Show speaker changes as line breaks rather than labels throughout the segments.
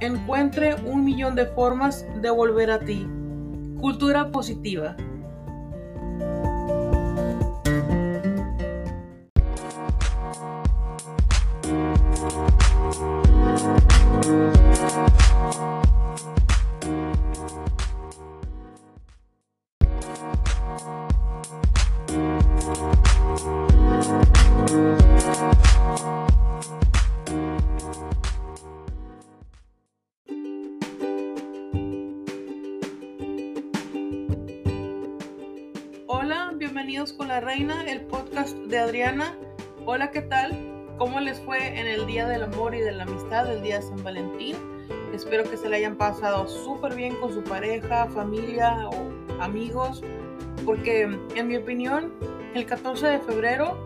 encuentre un millón de formas de volver a ti. Cultura positiva. Reina, el podcast de Adriana. Hola, ¿qué tal? ¿Cómo les fue en el Día del Amor y de la Amistad, el Día de San Valentín? Espero que se le hayan pasado súper bien con su pareja, familia o amigos, porque en mi opinión, el 14 de febrero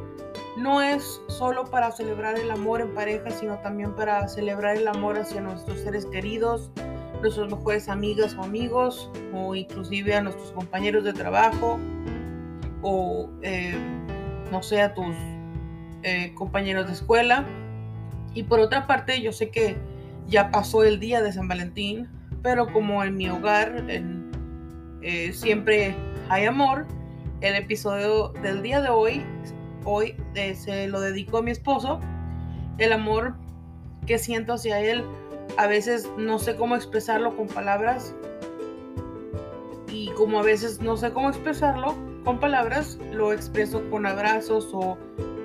no es solo para celebrar el amor en pareja, sino también para celebrar el amor hacia nuestros seres queridos, nuestras mejores amigas o amigos, o inclusive a nuestros compañeros de trabajo, o eh, no sé, a tus eh, compañeros de escuela. Y por otra parte, yo sé que ya pasó el día de San Valentín, pero como en mi hogar eh, siempre hay amor, el episodio del día de hoy, hoy se lo dedico a mi esposo, el amor que siento hacia él, a veces no sé cómo expresarlo con palabras y como a veces no sé cómo expresarlo, con palabras, lo expreso con abrazos o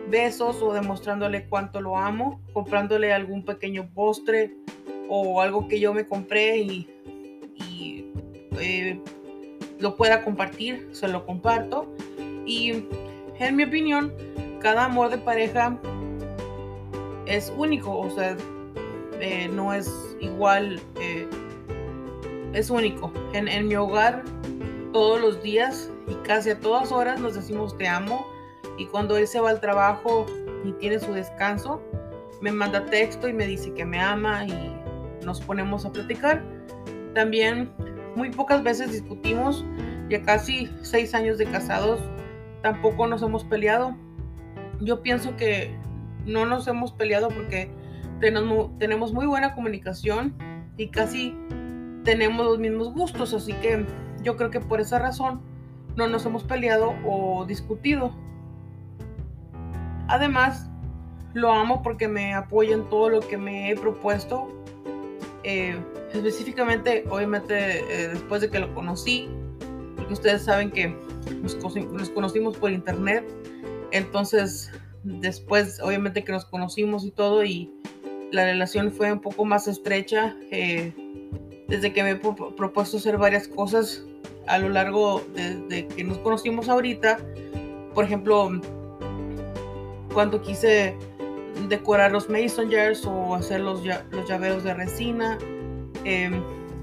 besos o demostrándole cuánto lo amo, comprándole algún pequeño postre o algo que yo me compré y, eh, lo pueda compartir, se lo comparto. Y en mi opinión, cada amor de pareja es único, o sea, eh, no es igual, eh, es único. En, en mi hogar, todos los días y casi a todas horas nos decimos te amo y cuando él se va al trabajo y tiene su descanso, me manda texto y me dice que me ama y nos ponemos a platicar. También muy pocas veces discutimos, ya casi seis años de casados, tampoco nos hemos peleado. Yo pienso que no nos hemos peleado porque tenemos, muy buena comunicación y casi tenemos los mismos gustos, así que yo creo que por esa razón no nos hemos peleado o discutido. Además, lo amo porque me apoya en todo lo que me he propuesto. Eh, específicamente, obviamente, eh, después de que lo conocí, porque ustedes saben que nos, conocimos por internet. Entonces, después, obviamente, que nos conocimos y todo, y la relación fue un poco más estrecha. Eh, desde que me he propuesto hacer varias cosas a lo largo de, que nos conocimos ahorita. Por ejemplo, cuando quise decorar los mason jars o hacer los, los llaveros de resina. Em,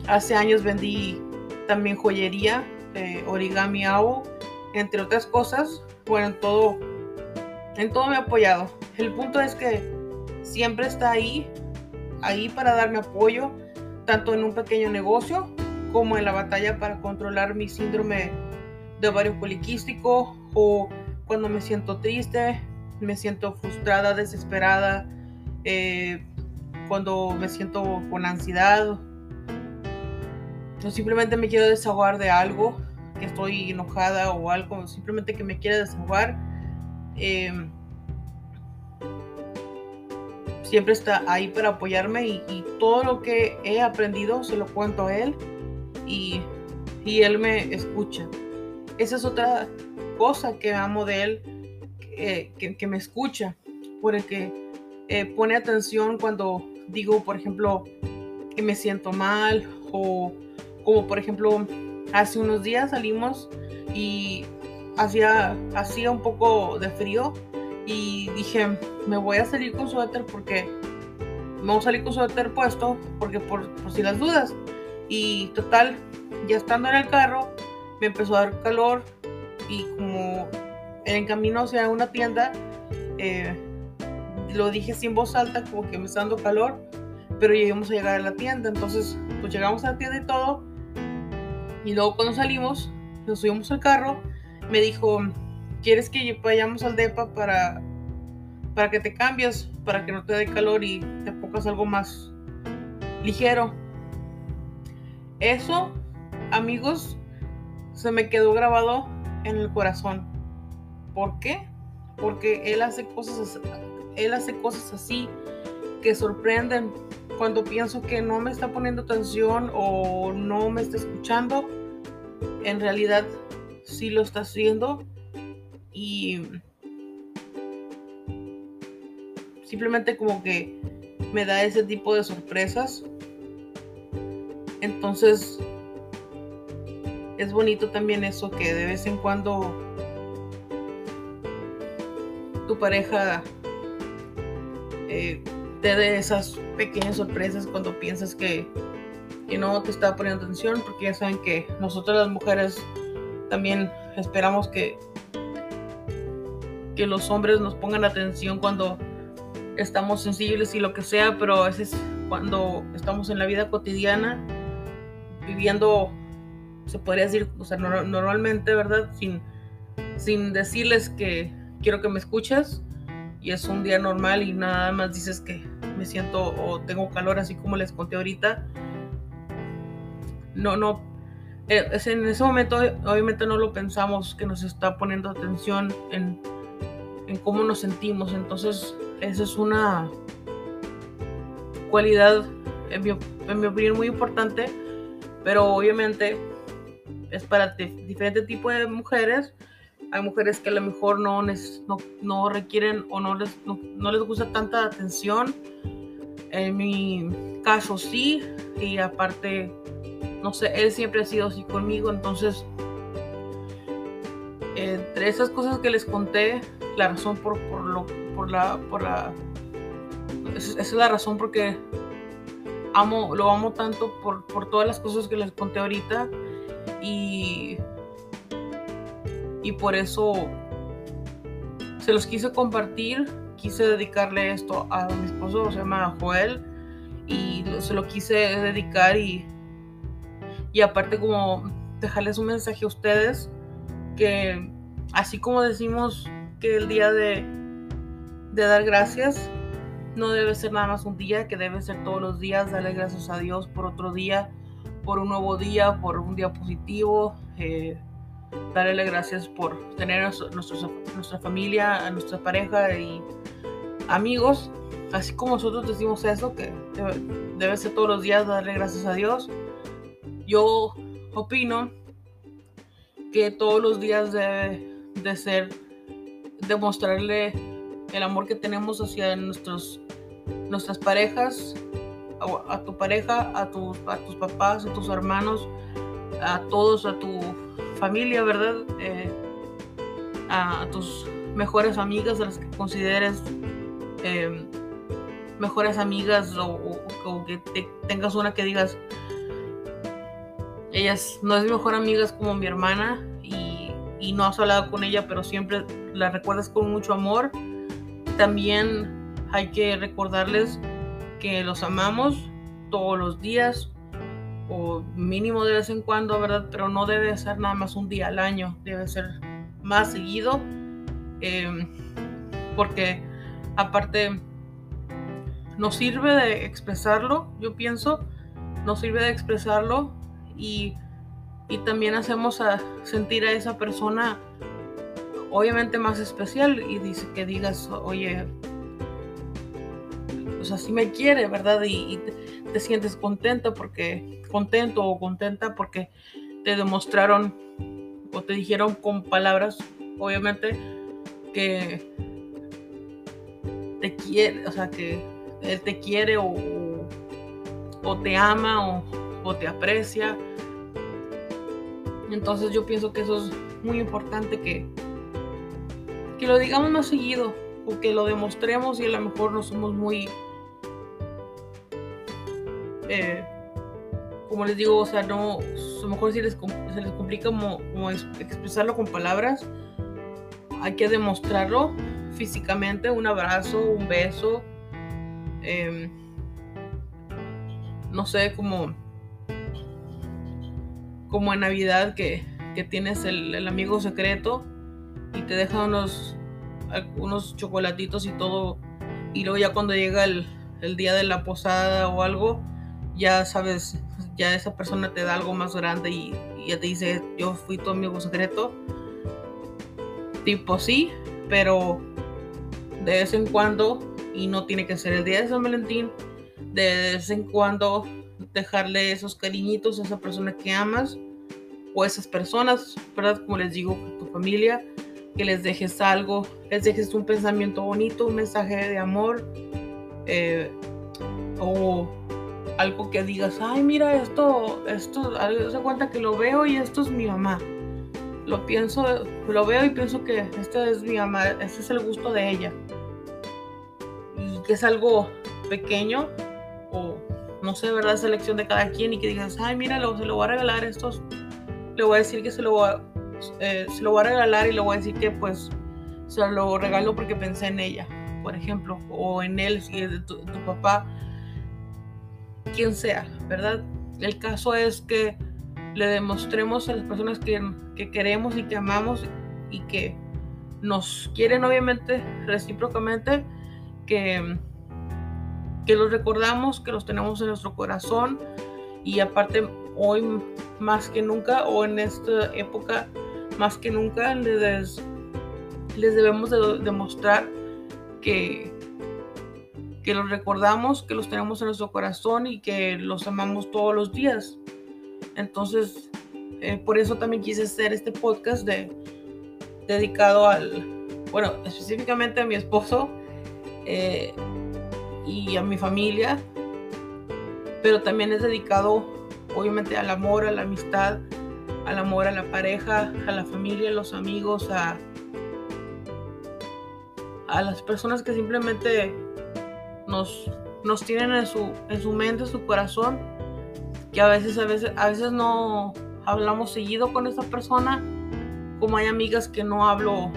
hace años vendí también joyería, eh, origami ao, entre otras cosas. Bueno, en todo, en todo me ha apoyado. El punto es que siempre está ahí, ahí para darme apoyo, tanto en un pequeño negocio como en la batalla para controlar mi síndrome de ovario poliquístico o cuando me siento triste, me siento frustrada, desesperada, eh, cuando me siento con ansiedad o simplemente me quiero desahogar de algo, que estoy enojada o algo, simplemente que me quiera desahogar. Em, siempre está ahí para apoyarme y, y, todo lo que he aprendido se lo cuento a él y, él me escucha. Esa es otra cosa que amo de él, que, me escucha, porque eh, pone atención cuando digo, por ejemplo, que me siento mal o como por ejemplo hace unos días salimos y hacía, hacía un poco de frío y dije, me voy a salir con suéter porque me voy a salir con suéter puesto porque por, por si las dudas. Y total, ya estando en el carro, me empezó a dar calor y como en camino hacia una tienda, eh, lo dije sin voz alta, como que me está dando calor, pero llegamos a llegar a la tienda, entonces pues llegamos a la tienda y todo, y luego cuando salimos, nos subimos al carro, me dijo, ¿quieres que vayamos al DEPA para, para que te cambies, para que no te dé calor y te pongas algo más ligero. Eso, amigos, se me quedó grabado en el corazón. ¿Por qué? Porque él hace cosas, él hace cosas así que sorprenden. Cuando pienso que no me está poniendo atención o no me está escuchando, en realidad sí lo está haciendo y simplemente como que me da ese tipo de sorpresas. Entonces es bonito también eso que de vez en cuando tu pareja eh, te dé esas pequeñas sorpresas cuando piensas que, que no te está poniendo atención, porque ya saben que nosotras las mujeres también esperamos que, que los hombres nos pongan atención cuando estamos sensibles y lo que sea, pero a veces cuando estamos en la vida cotidiana, viviendo, se podría decir, o sea, normalmente, ¿verdad? Sin, sin decirles que quiero que me escuches y es un día normal y nada más dices que me siento o tengo calor, así como les conté ahorita. No, no, eh, en ese momento obviamente no lo pensamos que nos está poniendo atención en, en cómo nos sentimos, entonces esa es una cualidad, en mi, opinión, muy importante, pero obviamente es para diferentes tipos de mujeres. Hay mujeres que a lo mejor no, no, requieren o no les, no, les gusta tanta atención. En mi caso sí, y aparte, no sé, él siempre ha sido así conmigo, entonces, entre esas cosas que les conté, la razón por, por lo por la, por la, esa es la razón porque amo, lo amo tanto por, por todas las cosas que les conté ahorita y, y por eso se los quise compartir, quise dedicarle esto a mi esposo, se llama Joel, y se lo quise dedicar y, y aparte como dejarles un mensaje a ustedes que así como decimos que el día de de dar gracias no debe ser nada más un día, que debe ser todos los días, darle gracias a Dios por otro día, por un nuevo día, por un día positivo, eh, darle gracias por tener a nuestra familia, a nuestra pareja y amigos, así como nosotros decimos eso, que debe, ser todos los días darle gracias a Dios. Yo opino que todos los días debe de ser demostrarle el amor que tenemos hacia nuestros, nuestras parejas, a, tu pareja, a, tus a tus papás, a tus hermanos, a todos, a tu familia, ¿verdad? Eh, a, tus mejores amigas, a las que consideres eh, mejores amigas o, que tengas una que digas, ella no es mi mejor amiga, es como mi hermana y, y no has hablado con ella, pero siempre la recuerdas con mucho amor también hay que recordarles que los amamos todos los días o mínimo de vez en cuando, ¿verdad? Pero no debe ser nada más un día al año, debe ser más seguido. Em, porque aparte nos sirve de expresarlo, yo pienso, nos sirve de expresarlo y, y también hacemos a sentir a esa persona obviamente más especial y dice que digas, oye, pues así me quiere, ¿verdad? Y, te, sientes contento porque, contento o contenta porque te demostraron o te dijeron con palabras, obviamente, que te quiere, o sea, que él te quiere o, o te ama o, o te aprecia. Entonces yo pienso que eso es muy importante que, que lo digamos más seguido o que lo demostremos y a lo mejor no somos muy eh, como les digo, o sea, no, a lo mejor si les, se les complica como, expresarlo con palabras, hay que demostrarlo físicamente, un abrazo, un beso, em, no sé, como, como en Navidad que, que tienes el, el amigo secreto y te deja unos, unos chocolatitos y todo. Y luego ya cuando llega el, el día de la posada o algo, ya sabes, ya esa persona te da algo más grande y, ya te dice, yo fui tu amigo secreto. Tipo sí, pero de vez en cuando, y no tiene que ser el día de San Valentín, de vez en cuando dejarle esos cariñitos a esa persona que amas o esas personas, ¿verdad? Como les digo, tu familia, que les dejes algo, les dejes un pensamiento bonito, un mensaje de amor, eh, o algo que digas, ay, mira esto, esto, se cuenta que lo veo y esto es mi mamá. Lo pienso, lo veo y pienso que esta es mi mamá, este es el gusto de ella. Y que es algo pequeño o no sé, ¿verdad? Selección de cada quien y que digas, ay, mira, se lo voy a regalar estos, le voy a decir que se lo voy a, eh, se lo voy a regalar y le voy a decir que pues se lo regalo porque pensé en ella, por ejemplo, o en él, si es de tu, papá, quien sea, ¿verdad? El caso es que le demostremos a las personas que, que queremos y que amamos y que nos quieren obviamente recíprocamente que que los recordamos, que los tenemos en nuestro corazón y aparte hoy más que nunca o en esta época más que nunca les, les debemos de demostrar que, que los recordamos, que los tenemos en nuestro corazón y que los amamos todos los días. Entonces, eh, por eso también quise hacer este podcast de, dedicado al, bueno, específicamente a mi esposo. Eh, y a mi familia, pero también es dedicado obviamente al amor, a la amistad, al amor a la pareja, a la familia, a los amigos, a, a las personas que simplemente nos, nos tienen en su, en su mente, en su corazón, que a veces, a veces, a veces no hablamos seguido con esa persona, como hay amigas que no hablo,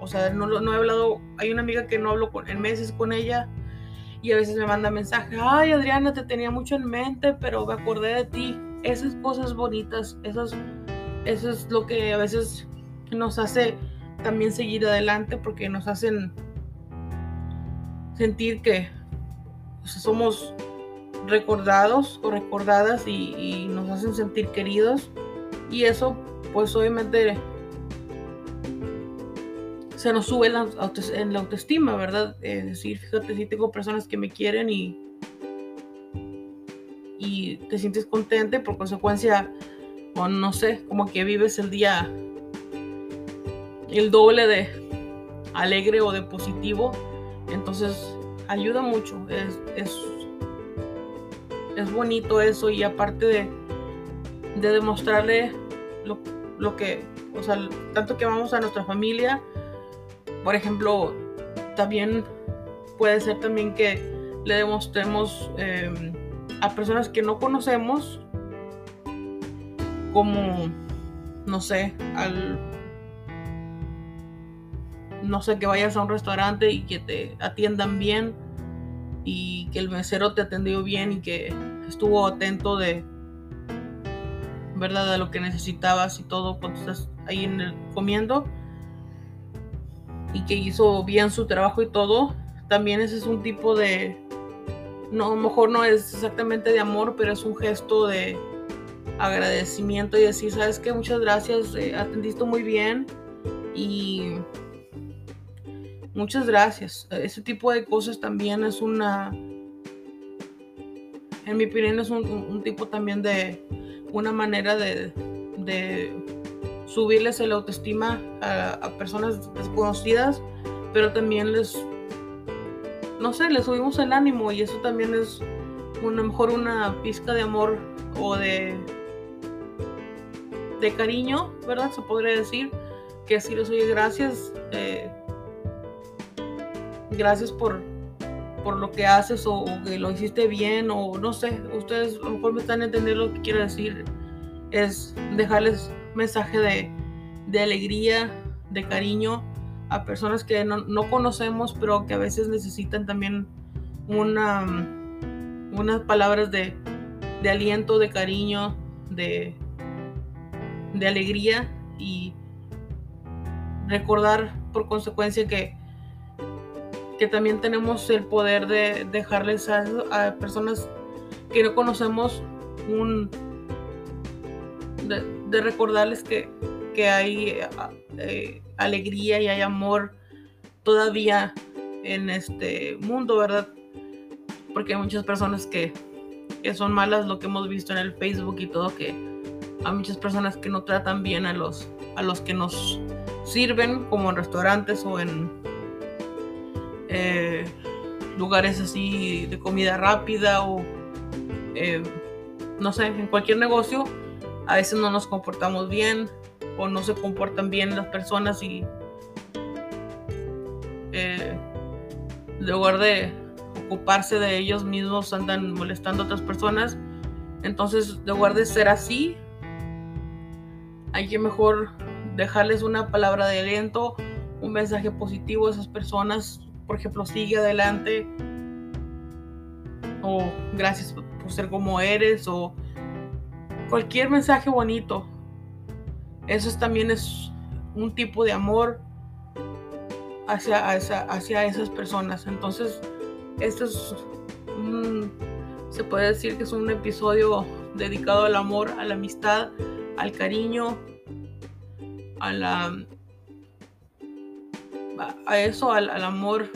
o sea, no, no he hablado, hay una amiga que no hablo con, en meses con ella, y a veces me manda mensajes, ay Adriana, te tenía mucho en mente, pero me acordé de ti. Esas cosas bonitas, esas, eso es lo que a veces nos hace también seguir adelante porque nos hacen sentir que somos recordados o recordadas y, nos hacen sentir queridos y eso pues obviamente se nos sube en la, autoestima, ¿verdad? Es decir, fíjate, si tengo personas que me quieren y, y te sientes contente, por consecuencia, o no sé, como que vives el día el doble de alegre o de positivo, entonces ayuda mucho, es, es, es bonito eso y aparte de, de demostrarle lo, lo que, o sea, tanto que amamos a nuestra familia, por ejemplo, también puede ser también que le demostremos em, a personas que no conocemos como, no sé, al... No sé, que vayas a un restaurante y que te atiendan bien y que el mesero te atendió bien y que estuvo atento de, ¿verdad? De lo que necesitabas y todo cuando estás ahí en el, comiendo y que hizo bien su trabajo y todo, también ese es un tipo de, no, a lo mejor no es exactamente de amor, pero es un gesto de agradecimiento y decir, sabes que muchas gracias, eh, atendiste muy bien y muchas gracias. Ese tipo de cosas también es una, en mi opinión es un, tipo también de, una manera de, de subirles el autoestima a, personas desconocidas, pero también les, no sé, les subimos el ánimo y eso también es una, mejor una pizca de amor o de, de cariño, ¿verdad? Se podría decir que así les oye gracias, eh, gracias por, por lo que haces o, que lo hiciste bien o no sé, ustedes a lo mejor me están entendiendo lo que quiero decir, es dejarles mensaje de, alegría, de cariño a personas que no, conocemos, pero que a veces necesitan también una, unas palabras de, aliento, de cariño, de, de alegría y recordar por consecuencia que, que también tenemos el poder de dejarles a, personas que no conocemos un de, recordarles que, que hay eh, alegría y hay amor todavía en este mundo, ¿verdad? Porque hay muchas personas que, que son malas, lo que hemos visto en el Facebook y todo, que hay muchas personas que no tratan bien a los, a los que nos sirven, como en restaurantes o en eh, lugares así de comida rápida o eh, no sé, en cualquier negocio. A veces no nos comportamos bien o no se comportan bien las personas y eh, lugar de ocuparse de ellos mismos andan molestando a otras personas. Entonces, en lugar de ser así, hay que mejor dejarles una palabra de aliento, un mensaje positivo a esas personas. Por ejemplo, sigue adelante. O gracias por ser como eres. O cualquier mensaje bonito. Eso también es un tipo de amor hacia, hacia esas personas. Entonces, esto es se puede decir que es un episodio dedicado al amor, a la amistad, al cariño, a la a eso, al, amor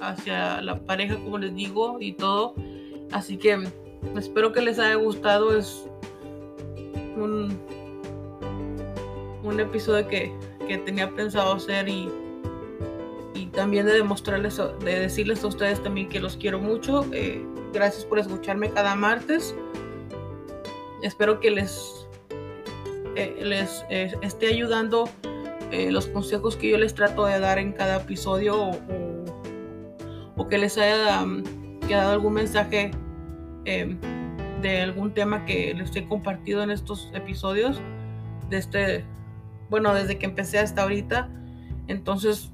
hacia la pareja, como les digo, y todo. Así que espero que les haya gustado. Es un, un episodio que, que tenía pensado hacer y, y también de demostrarles, de decirles a ustedes también que los quiero mucho. Eh, gracias por escucharme cada martes. Espero que les eh, les eh, esté ayudando los consejos que yo les trato de dar en cada episodio o, que les haya um, quedado algún mensaje de algún tema que les he compartido en estos episodios de este bueno desde que empecé hasta ahorita entonces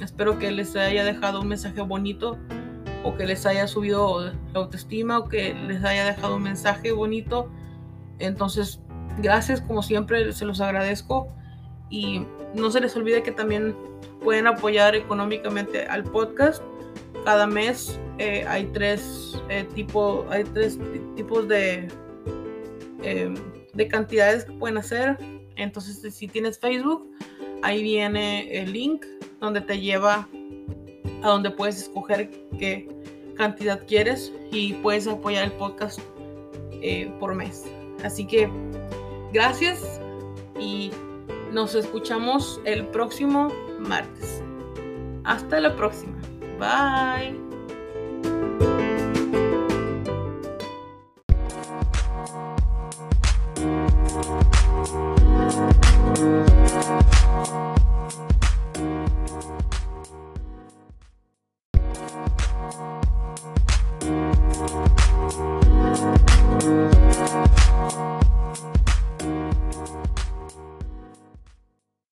espero que les haya dejado un mensaje bonito o que les haya subido la autoestima o que les haya dejado un mensaje bonito entonces Gracias, como siempre, se los agradezco. Y no se les olvide que también pueden apoyar económicamente al podcast. Cada mes eh, hay tres eh, hay tres tipos de, em, de cantidades que pueden hacer. Entonces, si tienes Facebook, ahí viene el link donde te lleva a donde puedes escoger qué cantidad quieres y puedes apoyar el podcast eh, por mes. Así que Gracias y nos escuchamos el próximo martes. Hasta la próxima. Bye.